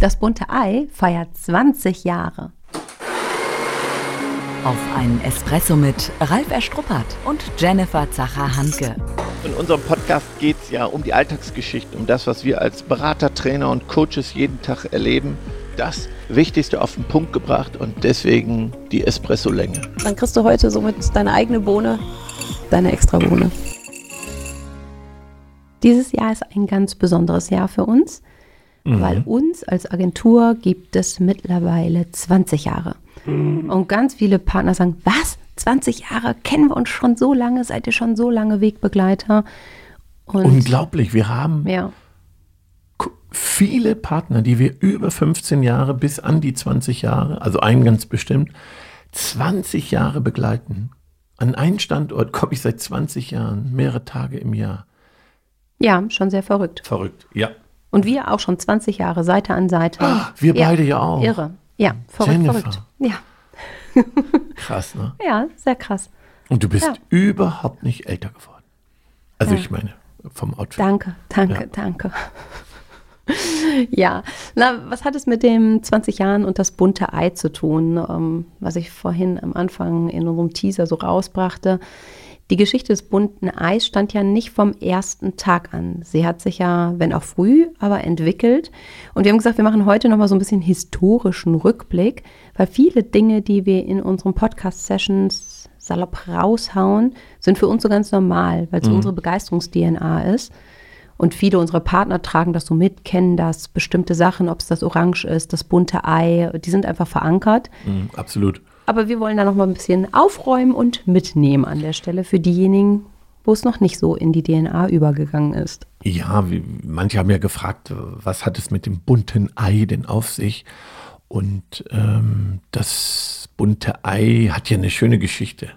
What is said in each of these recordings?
Das bunte Ei feiert 20 Jahre. Auf einen Espresso mit Ralf Erstruppert und Jennifer Zacher-Hanke. In unserem Podcast geht es ja um die Alltagsgeschichten, um das, was wir als Berater, Trainer und Coaches jeden Tag erleben. Das Wichtigste auf den Punkt gebracht und deswegen die Espresso-Länge. Dann kriegst du heute somit deine eigene Bohne, deine extra Bohne. Dieses Jahr ist ein ganz besonderes Jahr für uns mhm. weil uns als Agentur gibt es mittlerweile 20 Jahre. Mhm. Und ganz viele Partner sagen, was? 20 Jahre? Kennen wir uns schon so lange? Seid ihr schon so lange Wegbegleiter? Und Unglaublich, wir haben ja. viele Partner, die wir über 15 Jahre bis an die 20 Jahre, also einen ganz bestimmt, 20 Jahre begleiten. An einen Standort komme ich seit 20 Jahren, mehrere Tage im Jahr. Ja, schon sehr verrückt. Verrückt, ja. Und wir auch schon 20 Jahre Seite an Seite. Ah, wir ja, beide ja auch. Irre. Ja, verrückt, Jennifer. verrückt. Ja. krass, ne? Ja, sehr krass. Und du bist ja. überhaupt nicht älter geworden. Also ja. ich meine, vom Outfit. Danke, danke, danke. ja, na, was hat es mit dem 20 Jahren und das bunte Ei zu tun, ähm, was ich vorhin am Anfang in unserem Teaser so rausbrachte? Die Geschichte des bunten Eis stand ja nicht vom ersten Tag an. Sie hat sich ja, wenn auch früh, aber entwickelt. Und wir haben gesagt, wir machen heute nochmal so ein bisschen historischen Rückblick, weil viele Dinge, die wir in unseren Podcast-Sessions salopp raushauen, sind für uns so ganz normal, weil es mhm. unsere Begeisterungs-DNA ist. Und viele unserer Partner tragen das so mit, kennen das, bestimmte Sachen, ob es das Orange ist, das bunte Ei, die sind einfach verankert. Mhm, absolut. Aber wir wollen da noch mal ein bisschen aufräumen und mitnehmen an der Stelle für diejenigen, wo es noch nicht so in die DNA übergegangen ist. Ja, wie, manche haben ja gefragt, was hat es mit dem bunten Ei denn auf sich? Und ähm, das bunte Ei hat ja eine schöne Geschichte.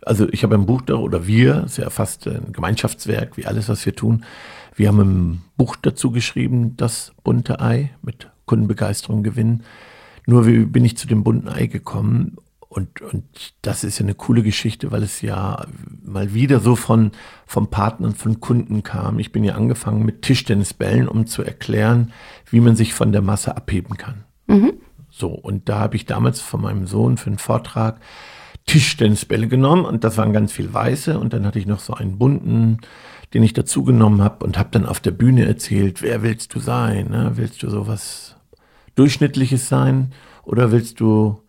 Also ich habe ein Buch da, oder wir, ist ja fast ein Gemeinschaftswerk, wie alles, was wir tun. Wir haben ein Buch dazu geschrieben, das bunte Ei mit Kundenbegeisterung gewinnen. Nur wie bin ich zu dem bunten Ei gekommen? Und, und das ist ja eine coole Geschichte, weil es ja mal wieder so von, vom Partnern, von Kunden kam. Ich bin ja angefangen mit Tischtennisbällen, um zu erklären, wie man sich von der Masse abheben kann. Mhm. So, und da habe ich damals von meinem Sohn für einen Vortrag Tischtennisbälle genommen und das waren ganz viel weiße und dann hatte ich noch so einen bunten, den ich dazu genommen habe und habe dann auf der Bühne erzählt, wer willst du sein? Ne? Willst du sowas Durchschnittliches sein oder willst du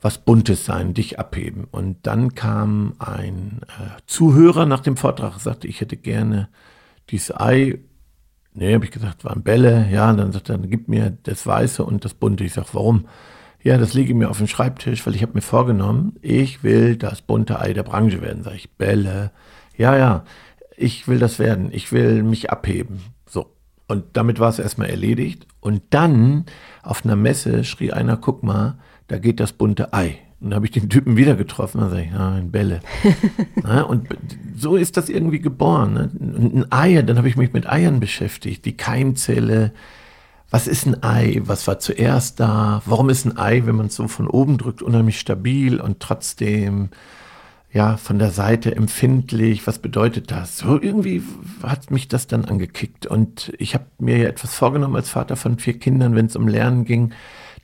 was Buntes sein, dich abheben. Und dann kam ein äh, Zuhörer nach dem Vortrag sagte, ich hätte gerne dieses Ei. Nee, habe ich gesagt, waren Bälle. Ja, und dann sagt er, gib mir das Weiße und das Bunte. Ich sage, warum? Ja, das lege ich mir auf den Schreibtisch, weil ich habe mir vorgenommen, ich will das bunte Ei der Branche werden. Sage ich, Bälle. Ja, ja, ich will das werden. Ich will mich abheben. So. Und damit war es erstmal erledigt. Und dann auf einer Messe schrie einer, guck mal, da geht das bunte Ei. Und da habe ich den Typen wieder getroffen, da sage ich, ah, ein Bälle. ja, und so ist das irgendwie geboren. Ne? ein Ei, dann habe ich mich mit Eiern beschäftigt, die Keimzelle. Was ist ein Ei? Was war zuerst da? Warum ist ein Ei, wenn man es so von oben drückt, unheimlich stabil und trotzdem ja von der Seite empfindlich? Was bedeutet das? So irgendwie hat mich das dann angekickt. Und ich habe mir ja etwas vorgenommen als Vater von vier Kindern, wenn es um Lernen ging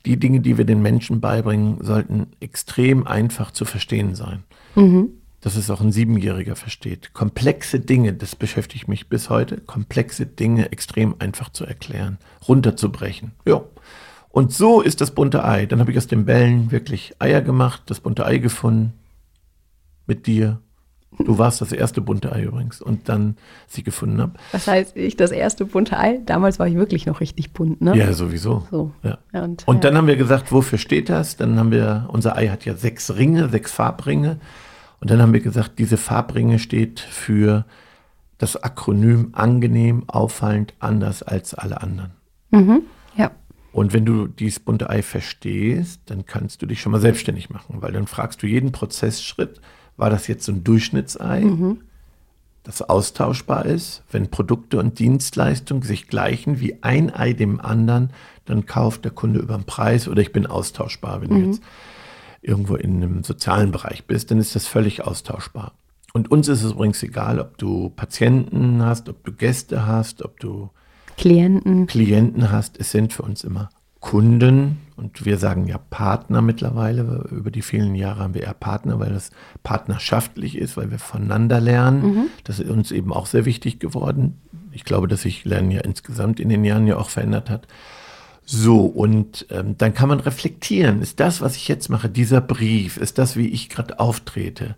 die Dinge, die wir den Menschen beibringen, sollten extrem einfach zu verstehen sein. Mhm. Dass es auch ein Siebenjähriger versteht. Komplexe Dinge, das beschäftigt mich bis heute, komplexe Dinge extrem einfach zu erklären, runterzubrechen. Ja. Und so ist das bunte Ei. Dann habe ich aus den Bällen wirklich Eier gemacht, das bunte Ei gefunden. Mit dir, Du warst das erste bunte Ei übrigens und dann sie gefunden habe. Was heißt ich das erste bunte Ei? Damals war ich wirklich noch richtig bunt, ne? Ja, sowieso. So. Ja. und, und dann haben wir gesagt, wofür steht das? Dann haben wir, unser Ei hat ja sechs Ringe, sechs Farbringe. Und dann haben wir gesagt, diese Farbringe steht für das Akronym angenehm, auffallend, anders als alle anderen. Mhm. Ja. Und wenn du dieses bunte Ei verstehst, dann kannst du dich schon mal selbstständig machen, weil dann fragst du jeden Prozessschritt, war das jetzt so ein Durchschnittsei, mhm. das austauschbar ist. Wenn Produkte und Dienstleistungen sich gleichen wie ein Ei dem anderen, dann kauft der Kunde über den Preis oder ich bin austauschbar. Wenn mhm. du jetzt irgendwo in einem sozialen Bereich bist, dann ist das völlig austauschbar. Und uns ist es übrigens egal, ob du Patienten hast, ob du Gäste hast, ob du Klienten. Klienten hast. Es sind für uns immer Kunden und wir sagen ja Partner mittlerweile. Über die vielen Jahre haben wir eher Partner, weil das partnerschaftlich ist, weil wir voneinander lernen. Mhm. Das ist uns eben auch sehr wichtig geworden. Ich glaube, dass sich Lernen ja insgesamt in den Jahren ja auch verändert hat. So, und ähm, dann kann man reflektieren. Ist das, was ich jetzt mache, dieser Brief, ist das, wie ich gerade auftrete,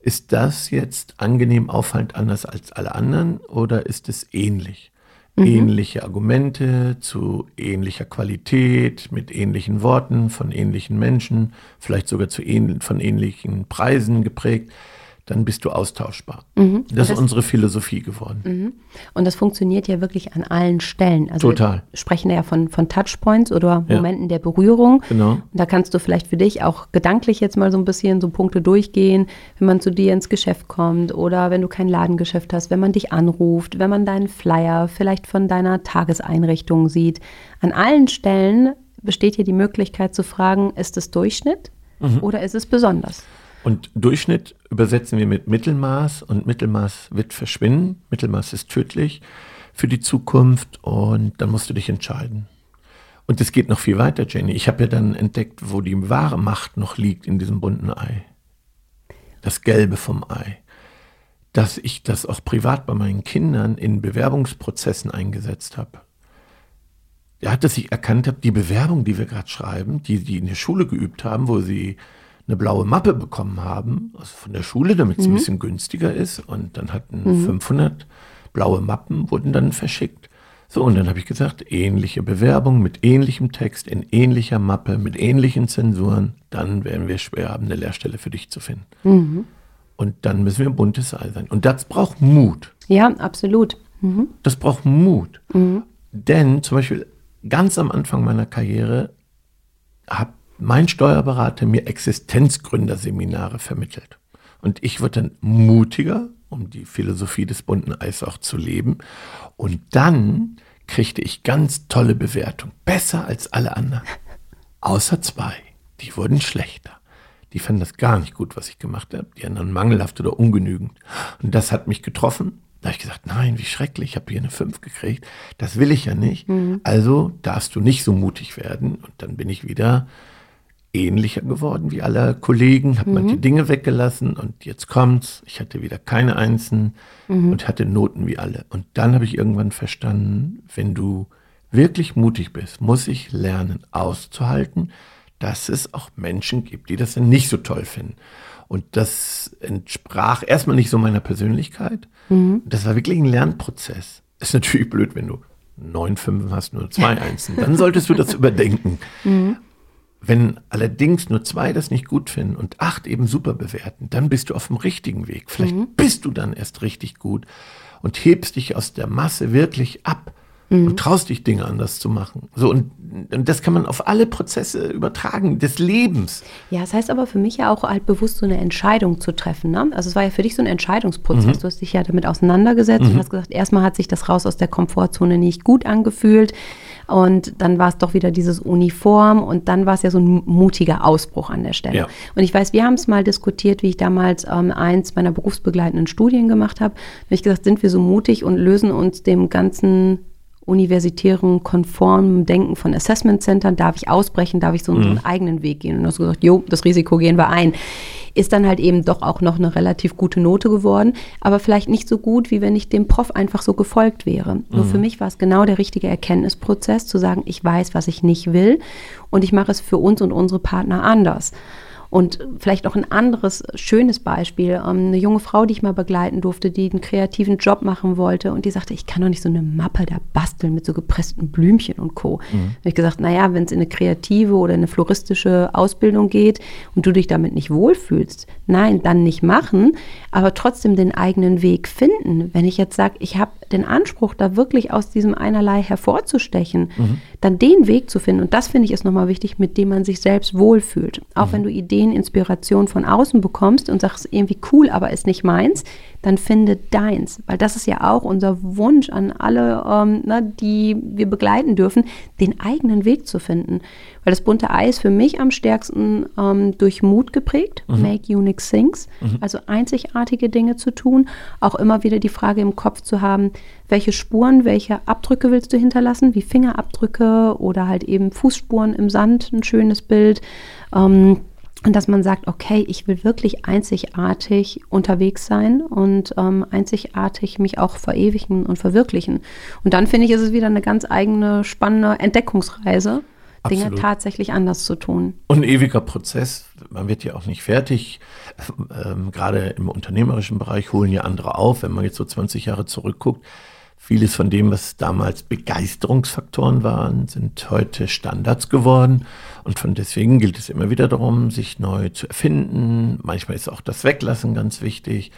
ist das jetzt angenehm auffallend anders als alle anderen oder ist es ähnlich? Mhm. Ähnliche Argumente zu ähnlicher Qualität, mit ähnlichen Worten, von ähnlichen Menschen, vielleicht sogar zu ähn von ähnlichen Preisen geprägt dann bist du austauschbar. Mhm. Das, das, ist unsere Philosophie geworden. Mhm. Und das funktioniert ja wirklich an allen Stellen. Also Total. Wir sprechen ja von, von Touchpoints oder ja. Momenten der Berührung. Genau. Und da kannst du vielleicht für dich auch gedanklich jetzt mal so ein bisschen so Punkte durchgehen, wenn man zu dir ins Geschäft kommt oder wenn du kein Ladengeschäft hast, wenn man dich anruft, wenn man deinen Flyer vielleicht von deiner Tageseinrichtung sieht. An allen Stellen besteht hier die Möglichkeit zu fragen, ist es Durchschnitt mhm. oder ist es besonders? Und Durchschnitt übersetzen wir mit Mittelmaß und Mittelmaß wird verschwinden. Mittelmaß ist tödlich für die Zukunft und dann musst du dich entscheiden. Und es geht noch viel weiter, Jenny. Ich habe ja dann entdeckt, wo die wahre Macht noch liegt in diesem bunten Ei. Das Gelbe vom Ei. Dass ich das auch privat bei meinen Kindern in Bewerbungsprozessen eingesetzt habe. Ja, dass ich erkannt habe, die Bewerbung, die wir gerade schreiben, die die in der Schule geübt haben, wo sie eine blaue Mappe bekommen haben, also von der Schule, damit es mhm. ein bisschen günstiger ist. Und dann hatten mhm. 500 blaue Mappen, wurden dann verschickt. So, und dann habe ich gesagt, ähnliche Bewerbung mit ähnlichem Text, in ähnlicher Mappe, mit ähnlichen Zensuren, dann werden wir schwer haben, eine Lehrstelle für dich zu finden. Mhm. Und dann müssen wir ein buntes Ei sein. Und das braucht Mut. Ja, absolut. Mhm. Das braucht Mut. Mhm. Denn zum Beispiel ganz am Anfang meiner Karriere habe mein Steuerberater mir Existenzgründerseminare vermittelt. Und ich wurde dann mutiger, um die Philosophie des bunten Eis auch zu leben. Und dann kriegte ich ganz tolle Bewertungen. Besser als alle anderen. Außer zwei. Die wurden schlechter. Die fanden das gar nicht gut, was ich gemacht habe. Die anderen mangelhaft oder ungenügend. Und das hat mich getroffen. Da habe ich gesagt, nein, wie schrecklich, ich habe hier eine 5 gekriegt. Das will ich ja nicht. Mhm. Also darfst du nicht so mutig werden. Und dann bin ich wieder ähnlicher geworden wie alle Kollegen, habe mhm. manche Dinge weggelassen und jetzt kommt's. Ich hatte wieder keine Einsen mhm. und hatte Noten wie alle. Und dann habe ich irgendwann verstanden, wenn du wirklich mutig bist, muss ich lernen auszuhalten, dass es auch Menschen gibt, die das dann nicht so toll finden. Und das entsprach erstmal nicht so meiner Persönlichkeit. Mhm. Das war wirklich ein Lernprozess. Ist natürlich blöd, wenn du neun Fünfen hast, nur zwei Einsen. Dann solltest du das überdenken. Mhm. Wenn allerdings nur zwei das nicht gut finden und acht eben super bewerten, dann bist du auf dem richtigen Weg. Vielleicht mhm. bist du dann erst richtig gut und hebst dich aus der Masse wirklich ab mhm. und traust dich Dinge anders zu machen. So und, und, das kann man auf alle Prozesse übertragen des Lebens. Ja, das heißt aber für mich ja auch halt bewusst so eine Entscheidung zu treffen. Ne? Also es war ja für dich so ein Entscheidungsprozess. Mhm. Du hast dich ja damit auseinandergesetzt und mhm. hast gesagt, erstmal hat sich das raus aus der Komfortzone nicht gut angefühlt. Und dann war es doch wieder dieses Uniform und dann war es ja so ein mutiger Ausbruch an der Stelle. Ja. Und ich weiß, wir haben es mal diskutiert, wie ich damals ähm, eins meiner berufsbegleitenden Studien gemacht habe. Da habe ich gesagt, sind wir so mutig und lösen uns dem ganzen universitären, konformen Denken von Assessment Centern, darf ich ausbrechen, darf ich so einen, mhm. eigenen Weg gehen. Und du hast gesagt, jo, das Risiko gehen wir ein. Ist dann halt eben doch auch noch eine relativ gute Note geworden, aber vielleicht nicht so gut, wie wenn ich dem Prof einfach so gefolgt wäre. Mhm. Nur für mich war es genau der richtige Erkenntnisprozess, zu sagen, ich weiß, was ich nicht will und ich mache es für uns und unsere Partner anders. Und vielleicht auch ein anderes schönes Beispiel, ähm, eine junge Frau, die ich mal begleiten durfte, die einen kreativen Job machen wollte und die sagte, ich kann doch nicht so eine Mappe da basteln mit so gepressten Blümchen und Co. Mhm. Da habe ich gesagt, naja, wenn es in eine kreative oder eine floristische Ausbildung geht und du dich damit nicht wohlfühlst, nein, dann nicht machen, aber trotzdem den eigenen Weg finden. Wenn ich jetzt sage, ich habe den Anspruch, da wirklich aus diesem einerlei hervorzustechen, mhm. dann den Weg zu finden. Und das finde ich ist nochmal wichtig, mit dem man sich selbst wohlfühlt. Auch mhm. wenn du Ideen, Inspiration von außen bekommst und sagst, irgendwie cool, aber ist nicht meins, dann finde deins. Weil das ist ja auch unser Wunsch an alle, ähm, ne, die wir begleiten dürfen, den eigenen Weg zu finden. Weil das bunte Ei ist für mich am stärksten ähm, durch Mut geprägt, mhm. make unique things, mhm. also einzigartige Dinge zu tun. Auch immer wieder die Frage im Kopf zu haben, welche Spuren, welche Abdrücke willst du hinterlassen, wie Fingerabdrücke oder halt eben Fußspuren im Sand, ein schönes Bild. Ähm, und dass man sagt, okay, ich will wirklich einzigartig unterwegs sein und ähm, einzigartig mich auch verewigen und verwirklichen. Und dann finde ich, ist es wieder eine ganz eigene, spannende Entdeckungsreise, Absolut. Dinge tatsächlich anders zu tun. Und ein ewiger Prozess. Man wird ja auch nicht fertig. Ähm, gerade im unternehmerischen Bereich holen ja andere auf. Wenn man jetzt so 20 Jahre zurückguckt, Vieles von dem, was damals Begeisterungsfaktoren waren, sind heute Standards geworden. Und von deswegen gilt es immer wieder darum, sich neu zu erfinden. Manchmal ist auch das Weglassen ganz wichtig.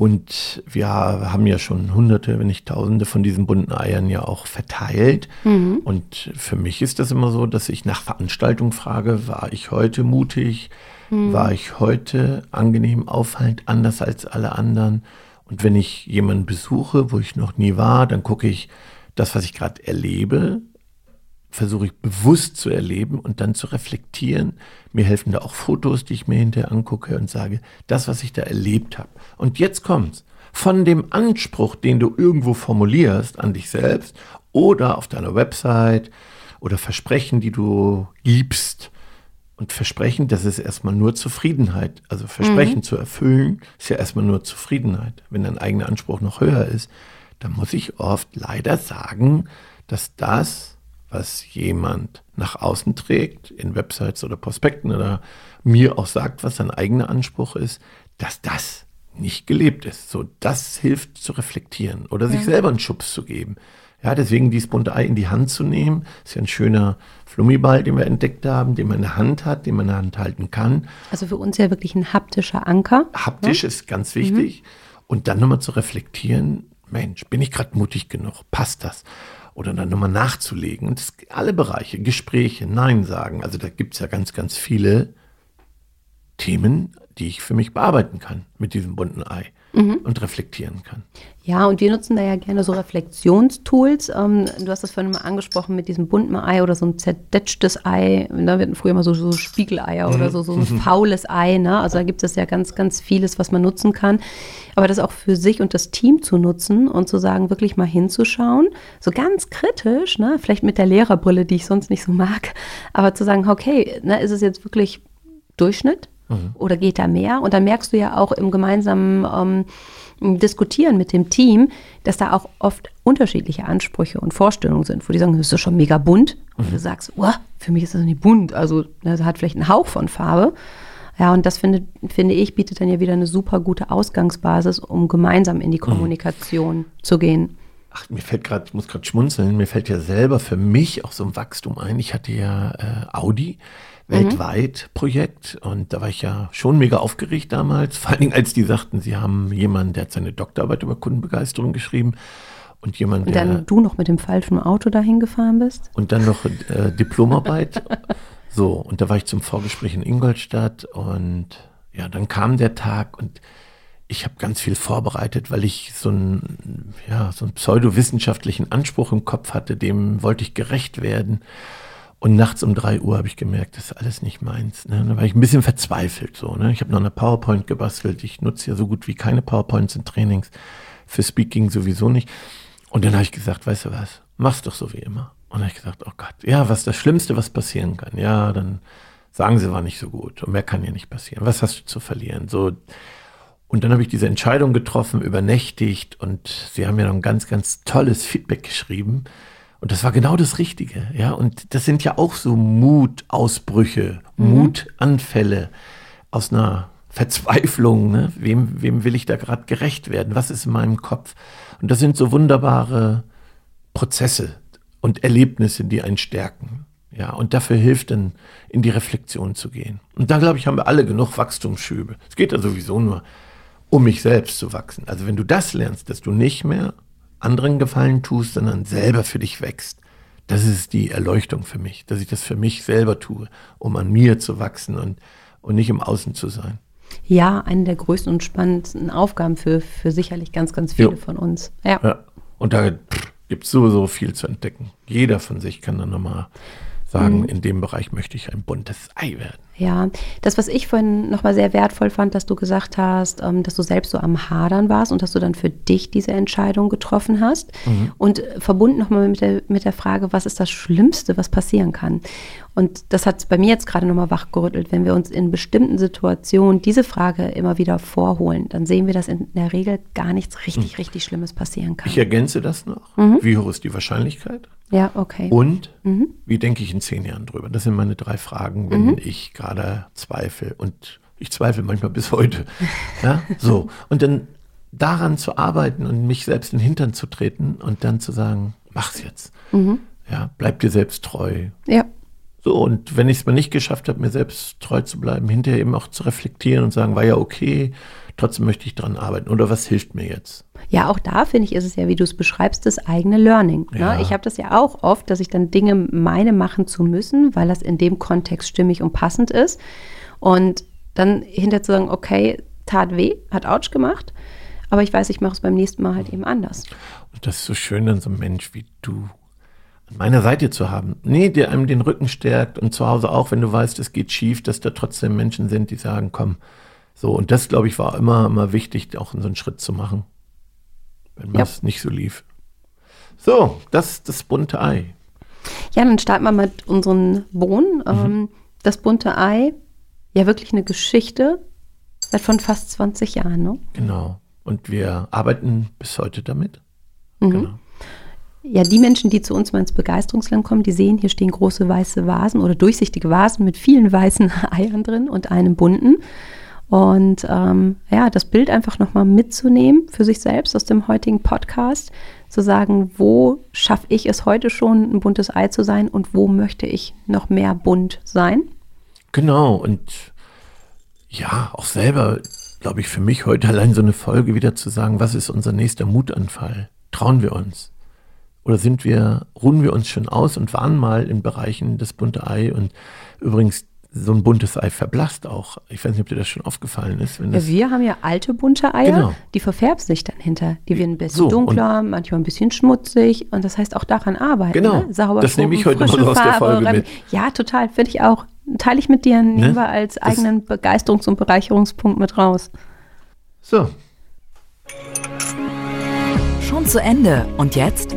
Und wir haben ja schon hunderte, wenn nicht tausende von diesen bunten Eiern ja auch verteilt. Mhm. Und für mich ist das immer so, dass ich nach Veranstaltung frage, war ich heute mutig? Mhm. War ich heute angenehm auffallend, anders als alle anderen? Und wenn ich jemanden besuche, wo ich noch nie war, dann gucke ich das, was ich gerade erlebe, versuche ich bewusst zu erleben und dann zu reflektieren. Mir helfen da auch Fotos, die ich mir hinterher angucke und sage, das, was ich da erlebt habe. Und jetzt kommt's. Von dem Anspruch, den du irgendwo formulierst an dich selbst oder auf deiner Website oder Versprechen, die du gibst, und Versprechen, das ist erstmal nur Zufriedenheit. Also Versprechen mhm. zu erfüllen, ist ja erstmal nur Zufriedenheit. Wenn dein eigener Anspruch noch höher ist, dann muss ich oft leider sagen, dass das, was jemand nach außen trägt, in Websites oder Prospekten oder mir auch sagt, was sein eigener Anspruch ist, dass das nicht gelebt ist. So, das hilft zu reflektieren oder ja. sich selber einen Schubs zu geben. Ja, deswegen dieses bunte Ei in die Hand zu nehmen, ist ja ein schöner Flummiball, den wir entdeckt haben, den man in der Hand hat, den man in der Hand halten kann. Also für uns ja wirklich ein haptischer Anker. Haptisch ja? ist ganz wichtig. Mhm. Und dann nochmal zu reflektieren, Mensch, bin ich gerade mutig genug? Passt das? Oder dann nochmal nachzulegen. Und das, alle Bereiche, Gespräche, Nein sagen. Also da gibt es ja ganz, ganz viele Themen, die ich für mich bearbeiten kann mit diesem bunten Ei mhm. und reflektieren kann. Ja, und wir nutzen da ja gerne so Reflexionstools. Ähm, du hast das vorhin mal angesprochen mit diesem bunten Ei oder so ein zerdetschtes Ei. Da werden früher mal so, so Spiegeleier mhm. oder so, so ein mhm. faules Ei. Ne? Also da gibt es ja ganz, ganz vieles, was man nutzen kann. Aber das auch für sich und das Team zu nutzen und zu sagen, wirklich mal hinzuschauen, so ganz kritisch, ne? vielleicht mit der Lehrerbrille, die ich sonst nicht so mag, aber zu sagen, okay, ne, ist es jetzt wirklich Durchschnitt? Mhm. Oder geht da mehr? Und dann merkst du ja auch im gemeinsamen ähm, Diskutieren mit dem Team, dass da auch oft unterschiedliche Ansprüche und Vorstellungen sind, wo die sagen, das ist schon mega bunt. Mhm. Und du sagst, oh, für mich ist das nicht bunt. Also das hat vielleicht einen Hauch von Farbe. Ja, und das finde, finde ich, bietet dann ja wieder eine super gute Ausgangsbasis, um gemeinsam in die mhm. Kommunikation mhm. zu gehen. Ach, mir fällt gerade, ich muss gerade schmunzeln, mir fällt ja selber für mich auch so ein Wachstum ein. Ich hatte ja äh, Audi Mhm. weltweit Projekt. Und da war ich ja schon mega aufgeregt damals. Vor allen Dingen, als die sagten, sie haben jemanden, der hat seine Doktorarbeit über Kundenbegeisterung geschrieben. Und jemand, und dann der, du noch mit dem falschen Auto dahin gefahren bist? Und dann noch äh, Diplomarbeit. so, und da war ich zum Vorgespräch in Ingolstadt und ja, dann kam der Tag und ich habe ganz viel vorbereitet, weil ich so einen, ja, so einen pseudowissenschaftlichen Anspruch im Kopf hatte, dem wollte ich gerecht werden. Und nachts um drei Uhr habe ich gemerkt, das ist alles nicht meins. Ne? Da war ich ein bisschen verzweifelt. So, ne? Ich habe noch eine PowerPoint gebastelt. Ich nutze ja so gut wie keine PowerPoints in Trainings. Für Speaking sowieso nicht. Und dann habe ich gesagt, weißt du was, mach's doch so wie immer. Und dann habe ich gesagt, oh Gott, ja, was das Schlimmste, was passieren kann. Ja, dann sagen sie, war nicht so gut. Und mehr kann ja nicht passieren. Was hast du zu verlieren? So. Und dann habe ich diese Entscheidung getroffen, übernächtigt. Und sie haben mir noch ein ganz, ganz tolles Feedback geschrieben und das war genau das Richtige, ja. Und das sind ja auch so Mutausbrüche, mhm. Mutanfälle aus einer Verzweiflung. Ne? Wem, wem will ich da gerade gerecht werden? Was ist in meinem Kopf? Und das sind so wunderbare Prozesse und Erlebnisse, die einen stärken. Ja, und dafür hilft dann, in die Reflexion zu gehen. Und da, glaube ich, haben wir alle genug Wachstumsschübe. Es geht ja sowieso nur um mich selbst zu wachsen. Also wenn du das lernst, dass du nicht mehr anderen Gefallen tust, sondern selber für dich wächst. Das ist die Erleuchtung für mich, dass ich das für mich selber tue, um an mir zu wachsen und, und nicht im Außen zu sein. Ja, eine der größten und spannendsten Aufgaben für, für sicherlich ganz, ganz viele jo. von uns. Ja. ja. Und da gibt es sowieso viel zu entdecken. Jeder von sich kann dann nochmal sagen, mhm. in dem Bereich möchte ich ein buntes Ei werden. Ja, das, was ich vorhin nochmal sehr wertvoll fand, dass du gesagt hast, ähm, dass du selbst so am Hadern warst und dass du dann für dich diese Entscheidung getroffen hast. Mhm. Und verbunden nochmal mit der, mit der Frage, was ist das Schlimmste, was passieren kann? Und das hat bei mir jetzt gerade nochmal wachgerüttelt. Wenn wir uns in bestimmten Situationen diese Frage immer wieder vorholen, dann sehen wir, dass in der Regel gar nichts richtig, mhm. richtig Schlimmes passieren kann. Ich ergänze das noch. Mhm. Wie hoch ist die Wahrscheinlichkeit? Ja, okay. Und mhm. wie denke ich in zehn Jahren drüber? Das sind meine drei Fragen, wenn mhm. ich gerade zweifle. Und ich zweifle manchmal bis heute. ja, so. Und dann daran zu arbeiten und mich selbst in den Hintern zu treten und dann zu sagen, mach's jetzt. Mhm. Ja, bleib dir selbst treu. Ja. So, und wenn ich es mal nicht geschafft habe, mir selbst treu zu bleiben, hinterher eben auch zu reflektieren und sagen, war ja okay, trotzdem möchte ich dran arbeiten. Oder was hilft mir jetzt? Ja, auch da finde ich, ist es ja, wie du es beschreibst, das eigene Learning. Ne? Ja. Ich habe das ja auch oft, dass ich dann Dinge meine machen zu müssen, weil das in dem Kontext stimmig und passend ist. Und dann hinterher zu sagen, okay, tat weh, hat Autsch gemacht, aber ich weiß, ich mache es beim nächsten Mal halt eben anders. Und das ist so schön, dann so ein Mensch wie du an meiner Seite zu haben. Nee, der einem den Rücken stärkt und zu Hause auch, wenn du weißt, es geht schief, dass da trotzdem Menschen sind, die sagen, komm, so. Und das, glaube ich, war immer, immer wichtig, auch so einen Schritt zu machen, wenn ja. es nicht so lief. So, das ist das bunte Ei. Ja, dann starten wir mit unseren Bohnen. Mhm. Ähm, das bunte Ei, ja wirklich eine Geschichte seit von fast 20 Jahren, ne? Genau. Und wir arbeiten bis heute damit. Mhm. Genau. Ja, die Menschen, die zu uns mal ins Begeisterungsland kommen, die sehen, hier stehen große weiße Vasen oder durchsichtige Vasen mit vielen weißen Eiern drin und einem bunten. Und ähm, ja, das Bild einfach nochmal mitzunehmen für sich selbst aus dem heutigen Podcast, zu sagen, wo schaffe ich es heute schon, ein buntes Ei zu sein und wo möchte ich noch mehr bunt sein? Genau, und ja, auch selber, glaube ich, für mich heute allein so eine Folge wieder zu sagen, was ist unser nächster Mutanfall? Trauen wir uns? Oder sind wir, ruhen wir uns schon aus und waren mal in Bereichen des bunte Ei und übrigens so ein buntes Ei verblasst auch. Ich weiß nicht, ob dir das schon aufgefallen ist. ja, wir haben ja alte bunte Eier, genau. die verfärben sich dann hinter. Die werden ein bisschen so, dunkler, manchmal ein bisschen schmutzig und das heißt auch daran arbeiten. Genau, ne? Sauber das nehme ich heute mal aus der Folge mit. Ja, total, finde ich auch. Teile ich mit dir, nehmen ne? wir als eigenen das Begeisterungs- und Bereicherungspunkt mit raus. So. Schon zu Ende. Und jetzt?